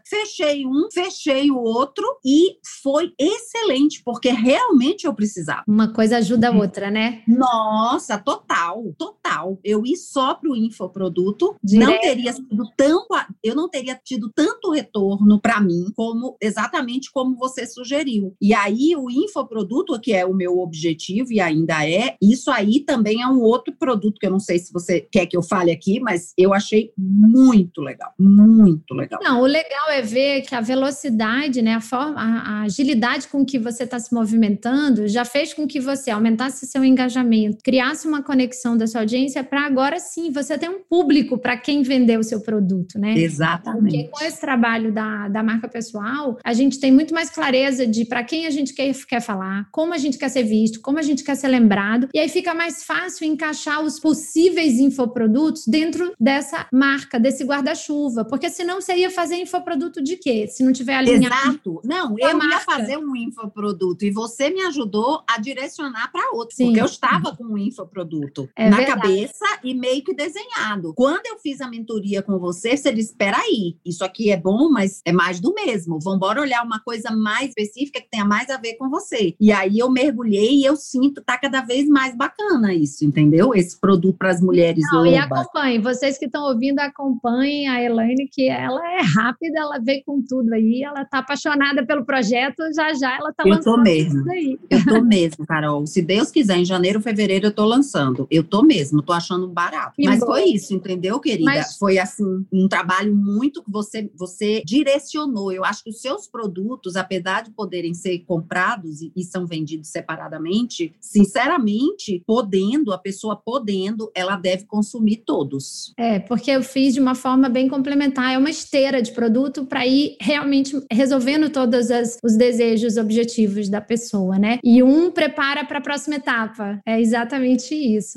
fechei um, fechei o outro e foi excelente, porque realmente eu precisava. Uma coisa ajuda a uhum. outra, né? Nossa, total, total. Eu ir só para o infoproduto Direto. não teria sido tão. Eu não teria tido tanto retorno para mim como exatamente como você sugeriu. E aí o infoproduto, que é o meu objetivo e ainda é, isso aí também é um outro produto que eu não sei se você quer que eu fale aqui, mas eu achei muito legal, muito legal. Não, o legal é ver que a velocidade, né, a forma, a, a agilidade com que você está se movimentando já fez com que você aumentasse seu engajamento, criasse uma conexão da sua audiência para agora sim você ter um público para quem vender o seu produto, né? Exatamente. Porque com esse trabalho da, da marca pessoal, a gente tem muito mais clareza de para quem a gente quer, quer falar, como a gente quer ser visto, como a gente quer ser lembrado, e aí fica mais fácil encaixar os possíveis infoprodutos dentro dessa marca, desse guarda-chuva, porque senão você ia fazer infoproduto de quê? Se não tiver alinhado. Exato. Não, eu marca. ia fazer um infoproduto e você me ajudou a direcionar para outro, Sim. porque eu estava com um infoproduto é na verdade. cabeça e meio que desenhado. Quando eu fiz a mentoria com você, você disse: espera aí, isso aqui é bom, mas é mais do mesmo. Vamos embora olhar uma coisa mais específica que tenha mais a ver com você. E aí eu mergulhei e eu sinto tá cada vez mais bacana isso, entendeu? Esse produto para as mulheres Não, E acompanhe, vocês que estão ouvindo, acompanhem a Elaine, que ela é rápida, ela veio com tudo aí, ela tá apaixonada pelo projeto, já já ela tá eu lançando tô mesmo. isso aí. Eu tô mesmo, Carol. Se Deus quiser, em janeiro, fevereiro eu tô lançando. Eu tô mesmo, tô achando barato. Que Mas bom. foi isso, entendeu, querida? Mas... Foi assim, um trabalho muito que você, você direcionou. Eu acho que os seus produtos, apesar de poderem ser comprados e, e são vendidos separadamente, sinceramente, podendo, a pessoa podendo, ela deve consumir todos. É, porque eu fiz de uma forma bem complementar. É uma esteira de produto para ir realmente resolvendo todos os desejos, objetivos da pessoa, né? E um prepara para a próxima etapa. É exatamente isso.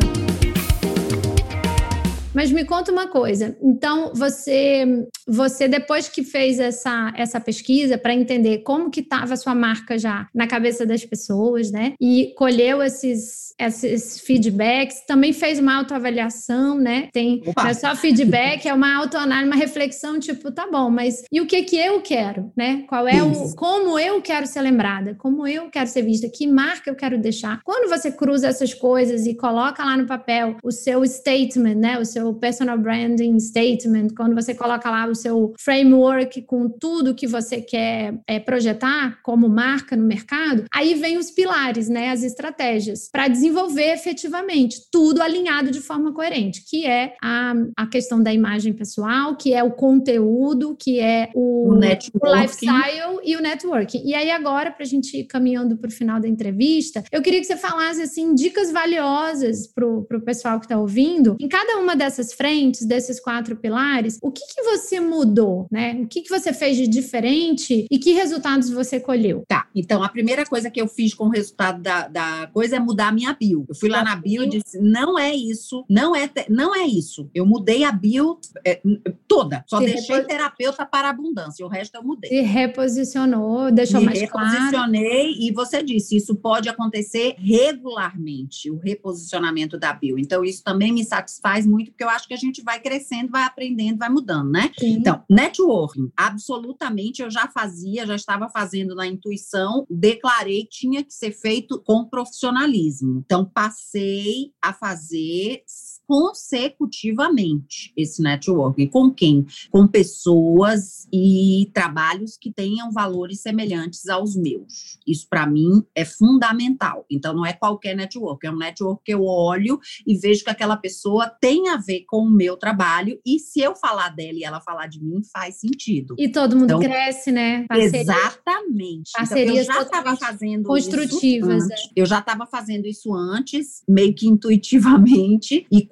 Mas me conta uma coisa. Então, você, você depois que fez essa, essa pesquisa para entender como que estava a sua marca já na cabeça das pessoas, né? E colheu esses, esses feedbacks, também fez uma autoavaliação, né? Tem é só feedback, é uma autoanálise, uma reflexão, tipo, tá bom, mas e o que que eu quero, né? Qual é o como eu quero ser lembrada, como eu quero ser vista, que marca eu quero deixar. Quando você cruza essas coisas e coloca lá no papel o seu statement, né? O seu seu personal branding statement, quando você coloca lá o seu framework com tudo que você quer é, projetar como marca no mercado, aí vem os pilares, né, as estratégias para desenvolver efetivamente tudo alinhado de forma coerente, que é a, a questão da imagem pessoal, que é o conteúdo, que é o, O o lifestyle e o networking. E aí agora para a gente ir caminhando para o final da entrevista, eu queria que você falasse assim dicas valiosas para o pessoal que está ouvindo. Em cada uma dessas frentes, desses quatro pilares, o que, que você mudou, né? O que, que você fez de diferente e que resultados você colheu? Tá, então a primeira coisa que eu fiz com o resultado da, da coisa é mudar a minha bio. Eu fui lá na bio e disse: não é isso, não é, não é isso. Eu mudei a bio é, toda, só Se deixei repo- terapeuta para abundância, o resto eu mudei. Se reposicionou, deixou Me mais claro. reposicionei e você disse, isso pode acontecer regularmente, o reposicionamento da bio. Então, isso também me satisfaz muito, porque eu acho que a gente vai crescendo, vai aprendendo, vai mudando, né? Sim. Então, networking, absolutamente eu já fazia, já estava fazendo na intuição, declarei que tinha que ser feito com profissionalismo. Então, passei a fazer consecutivamente esse networking. Com quem? Com pessoas e trabalhos que tenham valores semelhantes aos meus. Isso, para mim, é fundamental. Então, não é qualquer network, é um network que eu olho e vejo que aquela pessoa tem a ver com o meu trabalho e se eu falar dela e ela falar de mim, faz sentido. E todo mundo Então, cresce, né? Parceria. Exatamente. Então, eu parcerias já estava fazendo construtivas, Isso antes. Eu já estava fazendo isso antes, meio que intuitivamente. E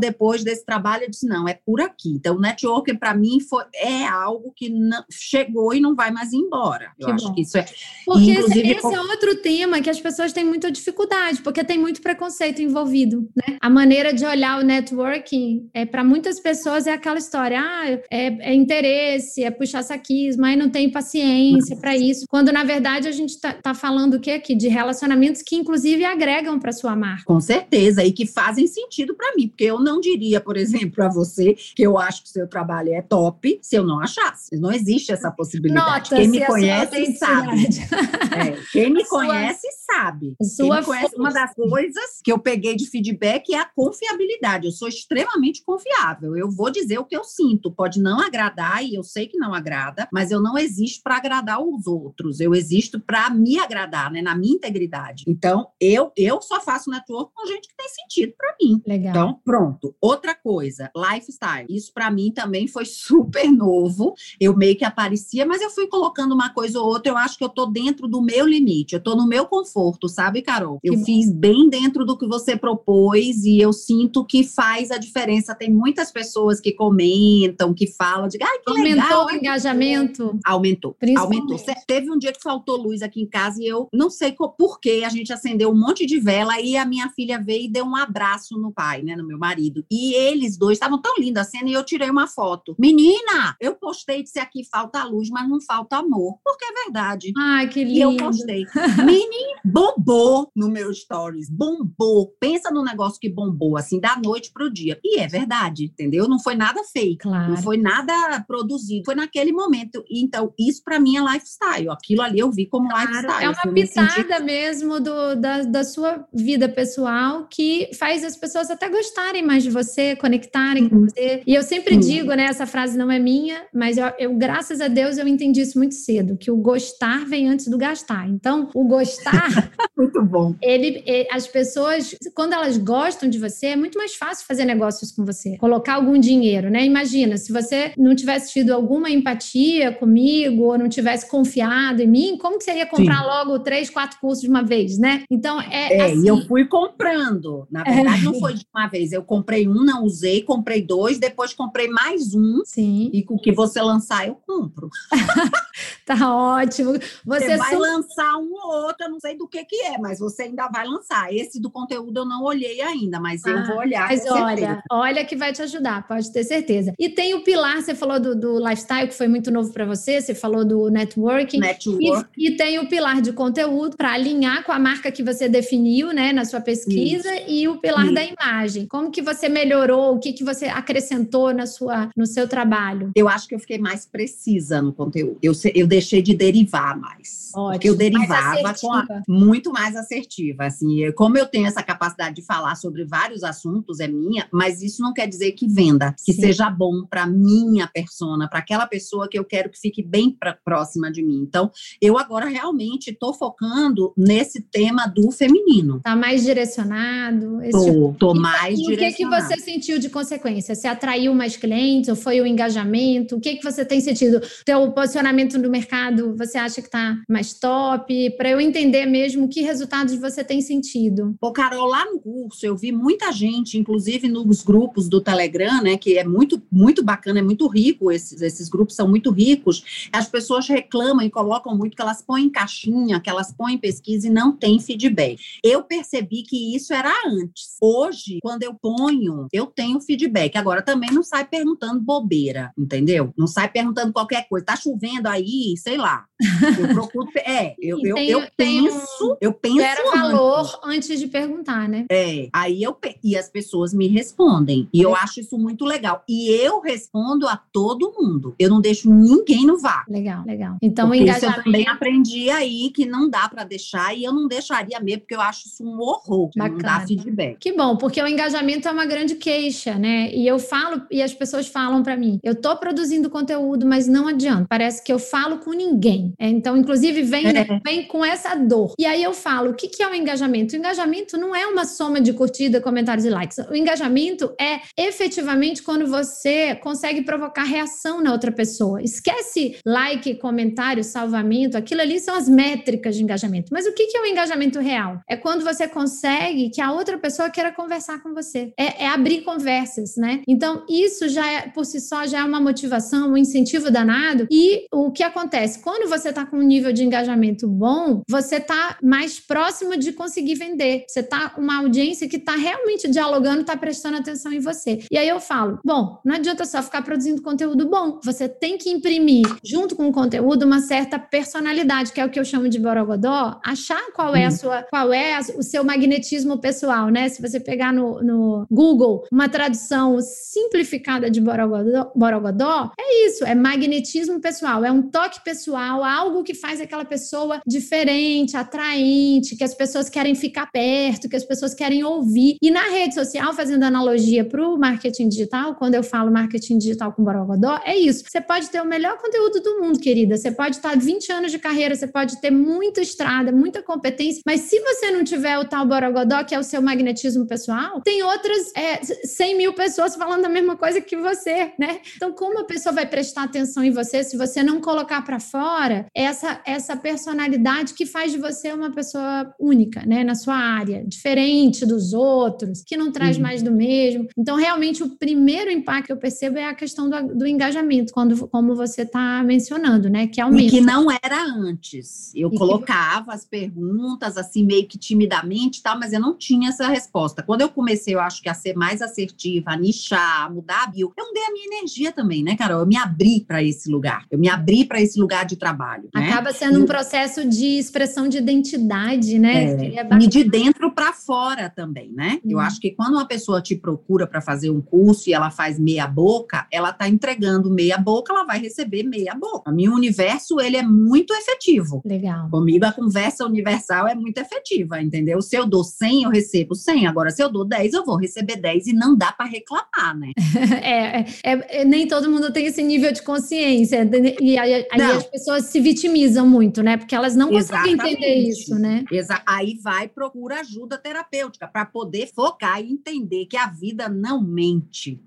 depois desse trabalho eu disse não, é por aqui. Então, o networking para mim foi é algo que não, chegou e não vai mais embora. Eu Que acho bom. que isso é Porque esse, esse é outro tema que as pessoas têm muita dificuldade, porque tem muito preconceito envolvido, né? A maneira de olhar o networking é para muitas pessoas é aquela história, ah, é, é interesse, é puxar saquismo, aí não tem paciência para isso. Quando na verdade a gente tá, tá falando o que aqui de relacionamentos que inclusive agregam para sua marca. Com certeza, e que fazem sentido para mim, porque eu não diria, por exemplo, a você que eu acho que o seu trabalho é top se eu não achasse. Não existe essa possibilidade. Quem me conhece sabe. É, quem me Sua- conhece sabe. Sua conhece, uma das coisas que eu peguei de feedback é a confiabilidade. Eu sou extremamente confiável. Eu vou dizer o que eu sinto. Pode não agradar, e eu sei que não agrada, mas eu não existo para agradar os outros. Eu existo para me agradar, né? Na minha integridade. Então, eu, eu só faço network com gente que tem sentido para mim. Legal. Então, pronto. Outra coisa, lifestyle. Isso para mim também foi super novo. Eu meio que aparecia, mas eu fui colocando uma coisa ou outra. Eu acho que eu tô dentro do meu limite. Eu tô no meu conforto, sabe, Carol? Eu Que bom. fiz bem dentro do que você propôs e eu sinto que faz a diferença. Tem muitas pessoas que comentam, que falam de, ai, que Aumentou legal. o engajamento. Aumentou. Aumentou. Teve um dia que faltou luz aqui em casa e eu não sei por que a gente acendeu um monte de vela e a minha filha veio e deu um abraço no pai, né, meu marido. E eles dois estavam tão linda a cena e eu tirei uma foto. Menina, eu postei disse aqui falta luz, mas não falta amor, porque é verdade. Ai, que E eu lindo. postei. Menino, bombou no meu stories. Bombou. Pensa num negócio que bombou, assim, da noite pro dia. E é verdade, entendeu? Não foi nada fake. Claro. Não foi nada produzido, foi naquele momento. Então, isso para mim é lifestyle. Aquilo ali eu vi como Claro, lifestyle. é assim, uma me senti- pitada mesmo do, da, da sua vida pessoal que faz as pessoas até gostarem mais de você, conectarem com Uhum. você. E eu sempre Uhum. digo, né? Essa frase não é minha, mas eu, eu, graças a Deus, eu entendi isso muito cedo, que o gostar vem antes do gastar. Então, o gostar, Muito bom. ele, eh, as pessoas, quando elas gostam de você, é muito mais fácil fazer negócios com você, colocar algum dinheiro, né? Imagina, se você não tivesse tido alguma empatia comigo ou não tivesse confiado em mim, como que você ia comprar logo três, quatro cursos de uma vez, né? Então, é, É, assim, e eu fui comprando. Na verdade, não foi de uma vez. Eu comprei um, não usei, comprei dois, depois comprei mais um. Sim, E com o que você lançar, eu compro. tá ótimo. Você, Você, vai su- lançar um ou outro, eu não sei do que que é, mas você ainda vai lançar. Esse do conteúdo eu não olhei ainda, mas eu Ah, vou olhar. Mas olha, certeza. olha que vai te ajudar, pode ter certeza. E tem o pilar, você falou do, do lifestyle, que foi muito novo para você, você falou do networking. Network. E, e tem o pilar de conteúdo para alinhar com a marca que você definiu, né, na sua pesquisa, e o pilar Isso. da imagem. Como que você melhorou? O que, que você acrescentou na sua, no seu trabalho? Eu acho que eu fiquei mais precisa no conteúdo. Eu, eu deixei de derivar mais. Ótimo, porque eu derivava mais a, muito mais assertiva. Assim, como eu tenho essa capacidade de falar sobre vários assuntos, é minha, mas isso não quer dizer que venda, que Sim. seja bom para minha persona, para aquela pessoa que eu quero que fique bem pra, próxima de mim. Então, eu agora realmente estou focando nesse tema do feminino. Tá mais direcionado? Esse tô, tipo... tô mais e, direcionado. E o que, que você sentiu de consequência? Você atraiu mais clientes ou foi o engajamento? O que, que você tem sentido? Teu posicionamento no mercado, você acha que está mais top? Para eu entender mesmo que resultados você tem sentido. Pô, Carol, lá no curso eu vi muita gente, inclusive nos grupos do Telegram, né, que é muito, muito bacana, é muito rico, esses, esses grupos são muito ricos. As pessoas reclamam e colocam muito que elas põem em caixinha, que elas põem em pesquisa e não tem feedback. Eu percebi que isso era antes. Hoje, quando eu ponho, eu tenho feedback. Agora também não sai perguntando bobeira, entendeu? Não sai perguntando qualquer coisa. Tá chovendo aí, sei lá. Eu procuro. É, eu, eu, eu penso, eu penso. Era valor antes de perguntar, né? É, aí eu. E as pessoas me respondem. E eu é. acho isso muito legal. E eu respondo a todo mundo. Eu não deixo ninguém no vácuo. Legal, legal. Então, porque o engajamento. eu também aprendi aí que não dá para deixar. E eu não deixaria mesmo, porque eu acho isso um horror. Bacana. Não dá feedback. Que bom, porque o engajamento é uma grande queixa, né? E eu falo, e as pessoas falam para mim: eu tô produzindo conteúdo, mas não adianta. Parece que eu falo com ninguém. É, então, inclusive, vem, é. vem com essa dor. E aí eu falo: o que, que é o engajamento? O engajamento não é uma soma de curtida, comentários e likes. O engajamento é efetivamente quando você consegue provocar reação na outra pessoa. Esquece like, comentário, salvamento, aquilo ali são as métricas de engajamento. Mas o que, que é o engajamento real? É quando você consegue que a outra pessoa queira conversar com você. É, é abrir conversas, né? Então, isso já é, por si só, já é uma motivação, um incentivo danado. E o que acontece? Quando você está com um nível de engajamento bom, você está mais próximo de conseguir vender. Você está uma audiência que está realmente dialogando, está prestando atenção em você. E aí eu falo, bom, não adianta só ficar produzindo conteúdo bom. Você tem que imprimir, junto com o conteúdo, uma certa personalidade, que é o que eu chamo de borogodó, achar qual é a hum. sua, qual é o seu magnetismo pessoal, né? Se você pegar no, no Google uma tradução simplificada de borogodó, borogodó, é isso, é magnetismo pessoal, é um toque pessoal, algo que faz aquela pessoa diferente, atraente, que as pessoas querem ficar perto, que as pessoas querem ouvir. E na rede social, fazendo analogia para o marketing digital, quando eu falo marketing digital com Borogodó, é isso. Você pode ter o melhor conteúdo do mundo, querida. Você pode estar 20 anos de carreira, você pode ter muita estrada, muita competência, mas se você não tiver o tal Borogodó, que é o seu magnetismo pessoal, tem outras é, 100 mil pessoas falando a mesma coisa que você, né? Então, como a pessoa vai prestar atenção em você se você não colocar para fora essa, essa personalidade que faz de você uma pessoa única, né? Na sua área, diferente dos outros, que não traz uhum. mais do mesmo. Então, realmente, o primeiro impacto que eu percebo é a questão do, do engajamento, quando, como você está mencionando, né? Que aumenta. E que não era antes. Eu e colocava que... as perguntas, assim, meio que timidamente, tal, mas eu não tinha essa resposta. Quando eu comecei, eu acho que a ser mais assertiva, a nichar, a mudar a bio, eu mudei a minha energia também, né, Carol? Eu me abri para esse lugar. Eu me abri para esse lugar de trabalho. Né? Acaba sendo um processo de expressão de identidade, né? É, é e de dentro para fora também, né? Hum. Eu acho que quando uma pessoa te procura para fazer um curso e ela faz meia boca, ela está entregando meia boca, ela vai receber meia boca. O meu universo, ele é muito efetivo. Legal. Comigo a conversa universal é muito efetiva, entendeu? Se eu dou 100, eu recebo 100. Agora, se eu dou 10, eu vou receber 10 e não dá para reclamar, né? é, é, é, nem todo mundo tem esse nível de consciência. E aí, aí as pessoas se vitimizam muito, né? Porque elas não Exatamente. conseguem entender isso, né? Exa aí vai, procura ajuda terapêutica para poder focar e entender que a vida não mente.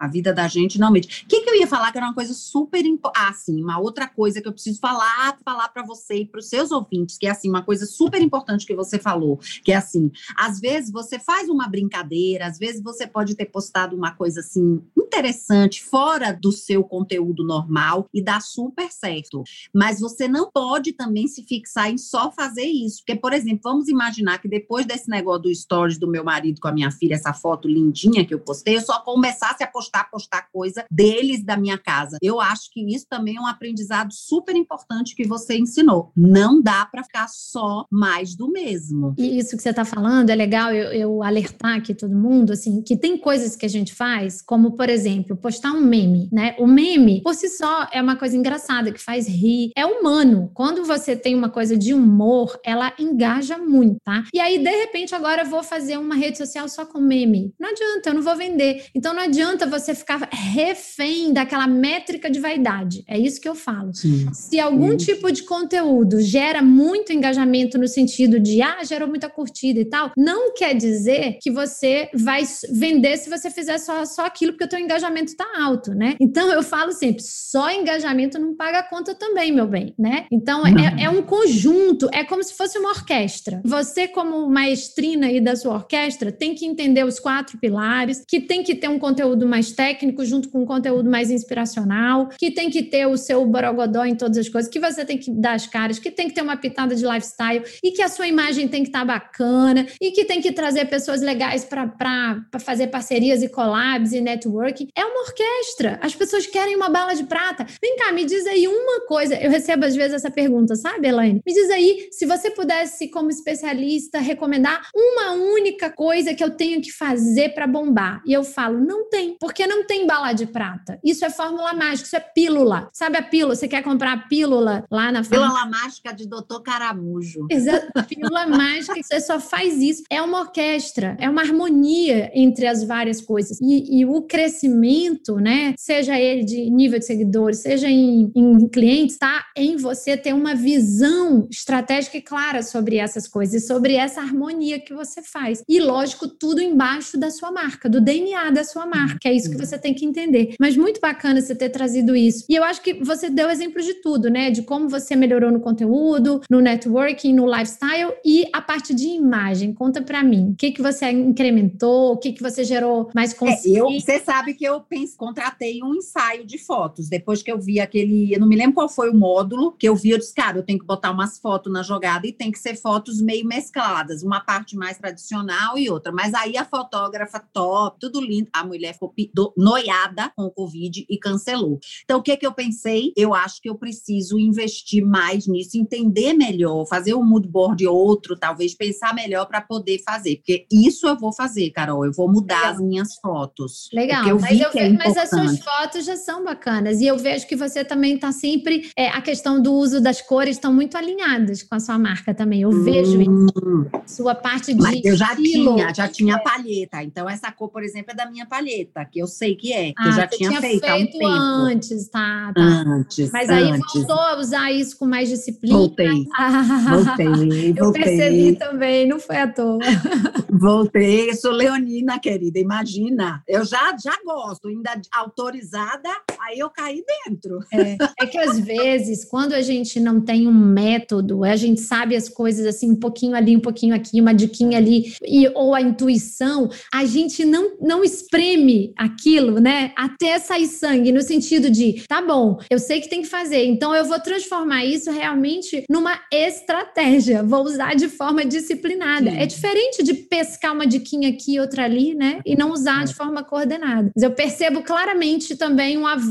A vida da gente não mente. O que, que eu ia falar que era uma coisa super importante? Ah, sim, uma outra coisa que eu preciso falar, falar para você e para os seus ouvintes, que é assim, uma coisa super importante que você falou, que é assim, às vezes você faz uma brincadeira, às vezes você pode ter postado uma coisa assim interessante fora do seu conteúdo normal e dá super certo. Mas você não pode também se fixar em só fazer isso, porque por exemplo, vamos imaginar que depois desse negócio do stories do meu marido com a minha filha, essa foto lindinha que eu postei, eu só começasse a postar postar, postar coisa deles da minha casa. Eu acho que isso também é um aprendizado super importante que você ensinou. Não dá para ficar só mais do mesmo. E isso que você está falando é legal eu, eu alertar aqui todo mundo, assim, que tem coisas que a gente faz, como por exemplo, postar um meme, né? O meme, por si só, é uma coisa engraçada que faz rir. É humano. Quando você tem uma coisa de humor, ela engaja muito, tá? E aí, de repente, agora eu vou fazer uma rede social só com meme. Não adianta, eu não vou vender. Então não adianta você ficar refém daquela métrica de vaidade. É isso que eu falo. Sim. Se algum Sim. tipo de conteúdo gera muito engajamento no sentido de ah, gerou muita curtida e tal, não quer dizer que você vai vender se você fizer só, só aquilo porque o teu engajamento está alto, né? Então eu falo sempre, só engajamento não paga a conta também, meu bem, né? Então é, é um conjunto, é como se fosse uma orquestra. Você, como maestrina aí da sua orquestra, tem que entender os quatro pilares, que tem que ter um conteúdo mais técnico junto com um conteúdo mais inspiracional, que tem que ter o seu borogodó em todas as coisas, que você tem que dar as caras, que tem que ter uma pitada de lifestyle e que a sua imagem tem que estar tá bacana e que tem que trazer pessoas legais para fazer parcerias e collabs e networking. É uma orquestra. As pessoas querem uma bala de prata. Vem cá, me diz aí uma coisa. Eu recebo às vezes essa pergunta, sabe, Elaine? Me diz aí, se você pudesse, como especialista, recomendar uma única coisa que eu tenho que fazer para bombar. E eu falo, não tem, porque não tem bala de prata. Isso é fórmula mágica, isso é pílula. Sabe a pílula? Você quer comprar a pílula lá na Pílula mágica de Doutor Caramujo. Exato. Pílula mágica, você só faz isso. É uma orquestra, é uma harmonia entre as várias coisas. E, e o crescimento, né? Seja ele de nível de seguidores, seja em, em clientes, tá? Em você ter uma visão estratégica e clara sobre essas coisas, sobre essa harmonia que você faz. E, lógico, tudo embaixo da sua marca, do DNA da sua marca. É isso que você tem que entender. Mas muito bacana você ter trazido isso. E eu acho que você deu exemplo de tudo, né? De como você melhorou no conteúdo, no networking, no lifestyle e a parte de imagem. Conta para mim. O que, que você incrementou? O que, que você gerou mais consciência? É, você sabe que eu pense, contratei um ensaio de fotos. Depois que eu vi aquele. Eu não me lembro qual foi o módulo que eu vi, eu disse, cara, eu tenho que botar umas fotos na jogada e tem que ser fotos meio mescladas. Uma parte mais tradicional e outra. Mas aí a fotógrafa top, tudo lindo. A mulher ficou noiada com o Covid e cancelou. Então, o que, que eu pensei? Eu acho que eu preciso investir mais nisso, entender melhor, fazer um mood board outro, talvez pensar melhor para poder fazer. Porque isso eu vou fazer, Carol. Eu vou mudar Legal. as minhas fotos. Legal. Eu mas, eu, é mas as suas fotos já são bacanas. E eu vejo que você também está sempre. É, a questão do uso das cores estão muito alinhadas com a sua marca também. Eu vejo hum. isso. Sua parte de. Mas eu já estilo, tinha, já tinha é. palheta. Então, essa cor, por exemplo, é da minha palheta, que eu sei que é. Ah, eu já tinha, tinha feito, feito há um tempo. antes, tá, tá. Antes. Mas aí antes. voltou a usar isso com mais disciplina. Voltei. Ah, voltei, voltei. Eu percebi também, não foi à toa. Voltei, sou leonina, querida. Imagina. Eu já, já gosto, ainda autorizada, aí eu caí dentro. É, é que às vezes, quando a gente não tem um método, a gente sabe as coisas assim, um pouquinho ali, um pouquinho aqui, uma diquinha ali, e, ou a intuição, a gente não, não espreme aquilo, né? Até sair sangue, no sentido de, tá bom, eu sei que tem que fazer, então eu vou transformar isso realmente numa estratégia, vou usar de forma disciplinada. Sim. É diferente de pescar uma diquinha aqui e outra ali, né? E não usar de forma coordenada. Mas eu percebo claramente também um avanço,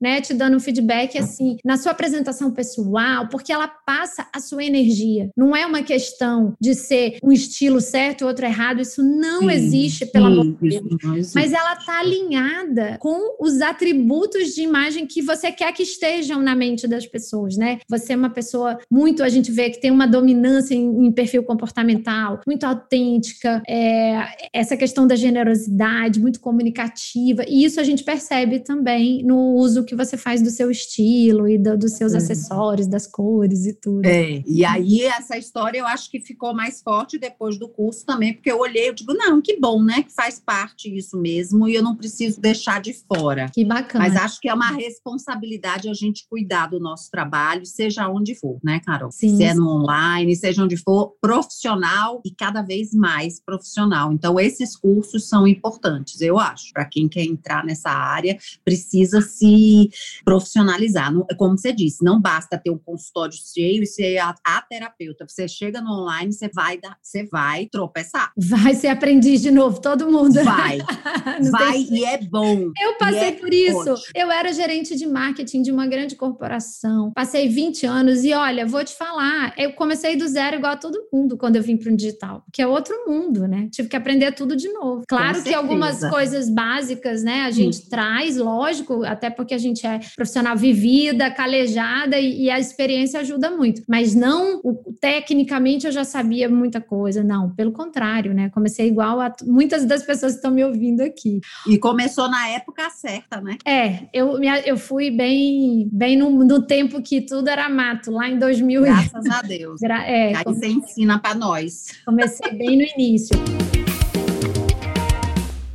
né? Te dando um feedback assim, na sua apresentação pessoal, porque ela passa a sua energia. Não é uma questão de ser um estilo certo e outro errado. Isso não sim, existe, pelo sim, amor de Deus. Mas ela tá alinhada com os atributos de imagem que você quer que estejam na mente das pessoas, né? Você é uma pessoa muito, a gente vê que tem uma dominância em, em perfil comportamental, muito autêntica, é, essa questão da generosidade, muito comunicativa, e isso a gente percebe também no uso que você faz do seu estilo e do, dos seus é. acessórios, das cores e tudo. É, e aí essa história eu acho que ficou mais forte depois do curso também, porque eu olhei, eu digo, não, que bom, né, que faz parte isso mesmo, e eu não preciso deixar de fora. Que bacana. Mas acho que é uma responsabilidade a gente cuidar do nosso trabalho, seja onde for, né, Carol? Sim. Se é no online, seja onde for, profissional e cada vez mais profissional. Então, esses cursos são importantes, eu acho. Para quem quer entrar nessa área, precisa precisa se profissionalizar. Como você disse, não basta ter um consultório cheio e ser a, a terapeuta. Você chega no online, você vai dar, você vai tropeçar. Vai ser aprendiz de novo, todo mundo. Vai. vai e é bom. Eu passei é por isso. Ótimo. Eu era gerente de marketing de uma grande corporação. Passei 20 anos e olha, vou te falar, eu comecei do zero igual a todo mundo quando eu vim para o digital, que é outro mundo, né? Tive que aprender tudo de novo. Claro que algumas coisas básicas, né, a gente hum. traz, lógico, até porque a gente é profissional vivida, calejada e, e a experiência ajuda muito. Mas não, o, tecnicamente eu já sabia muita coisa, não. Pelo contrário, né? Comecei igual a muitas das pessoas que estão me ouvindo aqui. E começou na época certa, né? É, eu, eu fui bem, bem no, no tempo que tudo era mato, lá em 2000. Graças a Deus. é, Aí você ensina para nós. Comecei bem no início.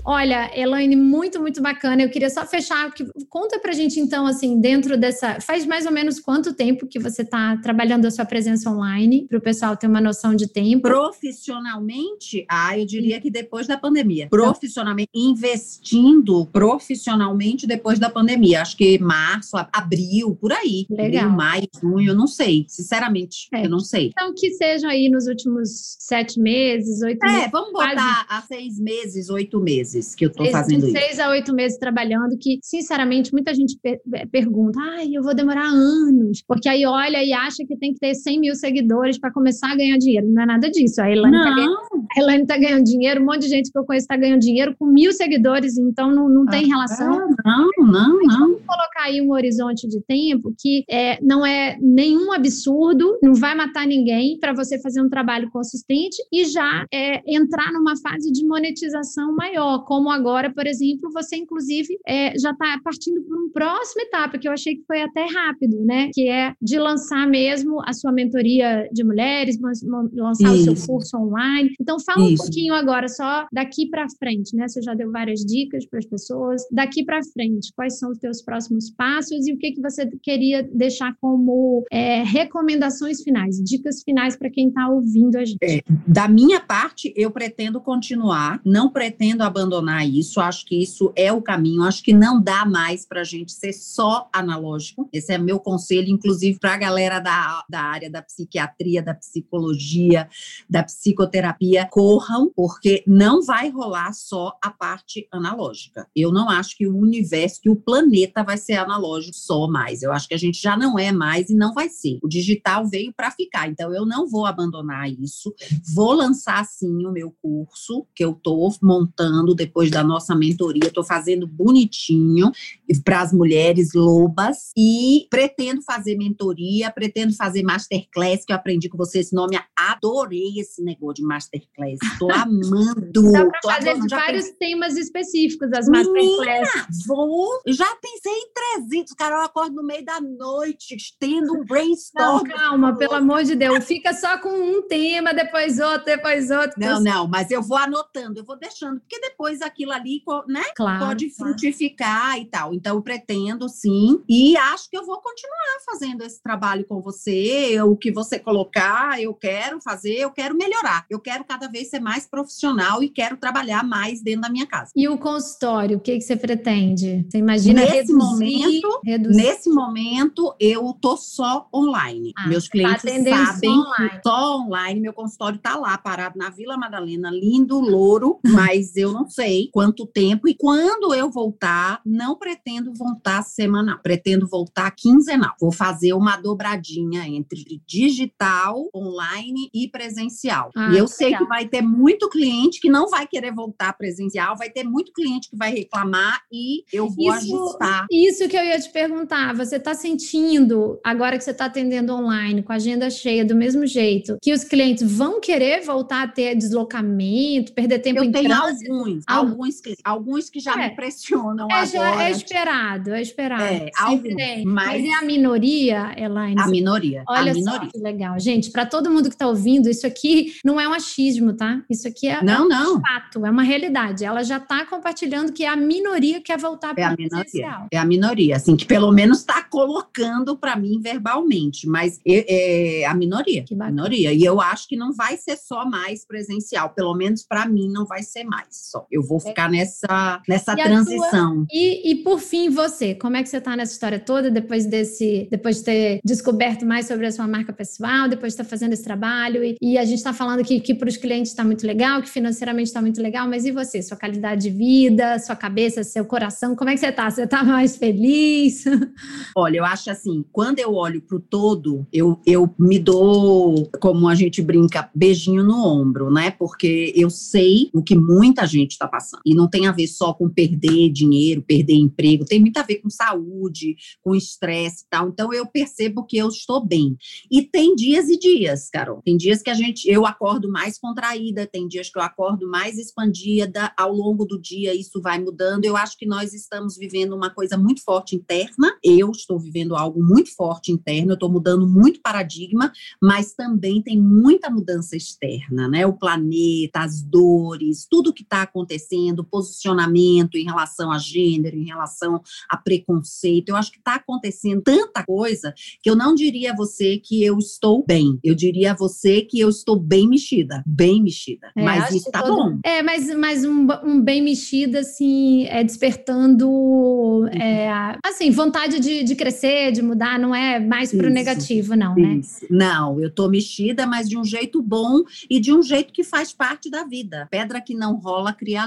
Olha, Elaine, muito, muito bacana. Eu queria só fechar. Conta pra gente, então, assim, dentro dessa. Faz mais ou menos quanto tempo que você está trabalhando a sua presença online, para o pessoal ter uma noção de tempo? Profissionalmente, ah, eu diria que depois da pandemia. Profissionalmente, investindo profissionalmente depois da pandemia. Acho que março, abril, por aí. Legal. Abril, maio, junho, eu não sei. Sinceramente, é. eu não sei. Então, que sejam aí nos últimos sete meses, oito é, meses. É, vamos botar quase... a seis meses, oito meses meses que eu estou fazendo isso. Seis a oito meses trabalhando, que, sinceramente, muita gente per pergunta, ai, eu vou demorar anos, porque aí olha e acha que tem que ter 100 mil seguidores para começar a ganhar dinheiro. Não é nada disso. A Elaine está ganhando, tá ganhando dinheiro, um monte de gente que eu conheço está ganhando dinheiro com mil seguidores, então não, não tem ah, relação. Não, não, não. Vamos colocar aí um horizonte de tempo que é, não é nenhum absurdo, não vai matar ninguém para você fazer um trabalho consistente e já é, entrar numa fase de monetização maior como agora, por exemplo, você inclusive é, já está partindo para uma próxima etapa, que eu achei que foi até rápido, né? Que é de lançar mesmo a sua mentoria de mulheres, lançar Isso. o seu curso online. Então, fala Isso. um pouquinho agora, só daqui para frente, né? Você já deu várias dicas para as pessoas. Daqui para frente, quais são os teus próximos passos e o que, que você queria deixar como é, recomendações finais, dicas finais para quem está ouvindo a gente? É, da minha parte, eu pretendo continuar, não pretendo abandonar abandonar isso, acho que isso é o caminho, acho que não dá mais para a gente ser só analógico. Esse é meu conselho, inclusive para a galera da, da área da psiquiatria, da psicologia, da psicoterapia, corram, porque não vai rolar só a parte analógica. Eu não acho que o universo, que o planeta vai ser analógico só mais. Eu acho que a gente já não é mais e não vai ser. O digital veio para ficar, então eu não vou abandonar isso. Vou lançar sim o meu curso que eu estou montando depois da nossa mentoria. Estou fazendo bonitinho para as mulheres lobas e pretendo fazer mentoria, pretendo fazer masterclass, que eu aprendi com você esse nome. Adorei esse negócio de masterclass. Estou amando. Dá para fazer vários pensei... temas específicos as masterclass. vou. Já pensei em 300. Cara, eu acordo no meio da noite, tendo um brainstorm. Não, calma, pelo amor de Deus. Fica só com um tema, depois outro, depois outro. Não, não, mas eu vou anotando, eu vou deixando, porque depois depois aquilo ali, né, claro, pode frutificar claro. e tal. Então, eu pretendo sim, e acho que eu vou continuar fazendo esse trabalho com você. O que você colocar, eu quero fazer, eu quero melhorar. Eu quero cada vez ser mais profissional e quero trabalhar mais dentro da minha casa. E o consultório, o que, que você pretende? Você imagina nesse reduzir, momento? Reduzir. Nesse momento, eu tô só online. Ah, Meus tá clientes tá sabem só online. só online. Meu consultório tá lá, parado na Vila Madalena, lindo, louro, mas eu não sei quanto tempo e quando eu voltar, não pretendo voltar semanal, pretendo voltar quinzenal. Vou fazer uma dobradinha entre digital, online e presencial. Ah, e eu sei legal. que vai ter muito cliente que não vai querer voltar presencial, vai ter muito cliente que vai reclamar e eu vou isso, ajustar. Isso que eu ia te perguntar, você está sentindo, agora que você está atendendo online, com a agenda cheia do mesmo jeito, que os clientes vão querer voltar a ter deslocamento, perder tempo eu em tenho trânsito? alguns, alguns que, alguns que já é. me pressionam é, agora. É esperado, é esperado. É, alguns, mas... mas é a minoria, Elaine? A minoria. Olha a minoria. que legal. Gente, para todo mundo que está ouvindo, isso aqui não é um achismo, tá? Isso aqui é, não, é um não. fato, é uma realidade. Ela já está compartilhando que é a minoria quer voltar para é o presencial. É a minoria, assim, que pelo menos está colocando para mim verbalmente, mas é, é a minoria. Que minoria. E eu acho que não vai ser só mais presencial, pelo menos para mim não vai ser mais só. Eu vou ficar nessa, nessa e transição. Tua... E, e por fim, você, como é que você está nessa história toda depois desse, depois de ter descoberto mais sobre a sua marca pessoal, depois de estar fazendo esse trabalho? E, e a gente está falando que, que para os clientes está muito legal, que financeiramente está muito legal, mas e você? Sua qualidade de vida, sua cabeça, seu coração, como é que você está? Você está mais feliz? Olha, eu acho assim, quando eu olho para o todo, eu, eu me dou, como a gente brinca, beijinho no ombro, né? Porque eu sei o que muita gente está passando. E não tem a ver só com perder dinheiro, perder emprego, tem muito a ver com saúde, com estresse e tal. Então eu percebo que eu estou bem. E tem dias e dias, Carol. Tem dias que a gente eu acordo mais contraída, tem dias que eu acordo mais expandida, ao longo do dia isso vai mudando. Eu acho que nós estamos vivendo uma coisa muito forte interna. Eu estou vivendo algo muito forte interno, eu estou mudando muito paradigma, mas também tem muita mudança externa, né? O planeta, as dores, tudo que está acontecendo, posicionamento em relação a gênero, em relação a preconceito. Eu acho que está acontecendo tanta coisa que eu não diria a você que eu estou bem. Eu diria a você que eu estou bem mexida, bem mexida. É, mas isso tá todo... bom. É, mas, mas um, um, bem mexida, assim, é despertando, uhum. é, assim, vontade de, de crescer, de mudar, não é mais pro isso, negativo, não, né? isso. né? Não, eu tô mexida, mas de um jeito bom e de um jeito que faz parte da vida. Pedra que não rola, cria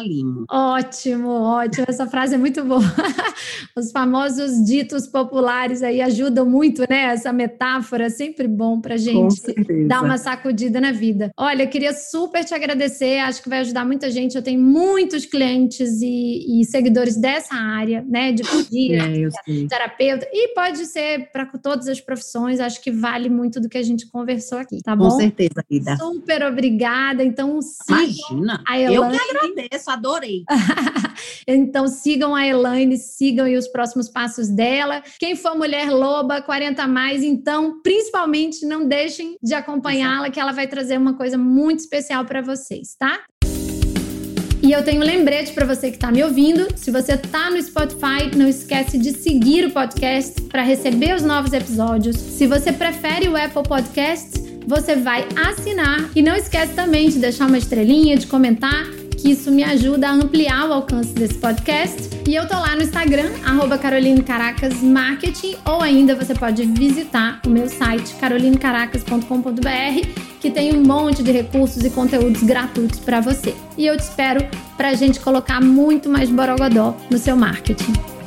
Ótimo, ótimo. Essa frase é muito boa. Os famosos ditos populares aí ajudam muito, né? Essa metáfora é sempre bom pra gente dar uma sacudida na vida. Olha, eu queria super te agradecer, acho que vai ajudar muita gente. Eu tenho muitos clientes e, e seguidores dessa área, né? De podia, é, terapeuta, e pode ser para todas as profissões, acho que vale muito do que a gente conversou aqui, tá bom? Com certeza, Ida. Super obrigada. Então, Imagina, eu que agradeço, adorei. então, sigam a Elaine, sigam os próximos passos dela. Quem for mulher loba, 40 mais, então, principalmente, não deixem de acompanhá-la, que ela vai trazer uma coisa muito especial para vocês, tá? E eu tenho um lembrete para você que está me ouvindo. Se você está no Spotify, não esquece de seguir o podcast para receber os novos episódios. Se você prefere o Apple Podcasts, você vai assinar e não esquece também de deixar uma estrelinha, de comentar que isso me ajuda a ampliar o alcance desse podcast. E eu tô lá no Instagram, arroba ou ainda você pode visitar o meu site carolinecaracas.com.br, que tem um monte de recursos e conteúdos gratuitos para você. E eu te espero para a gente colocar muito mais borogodó no seu marketing.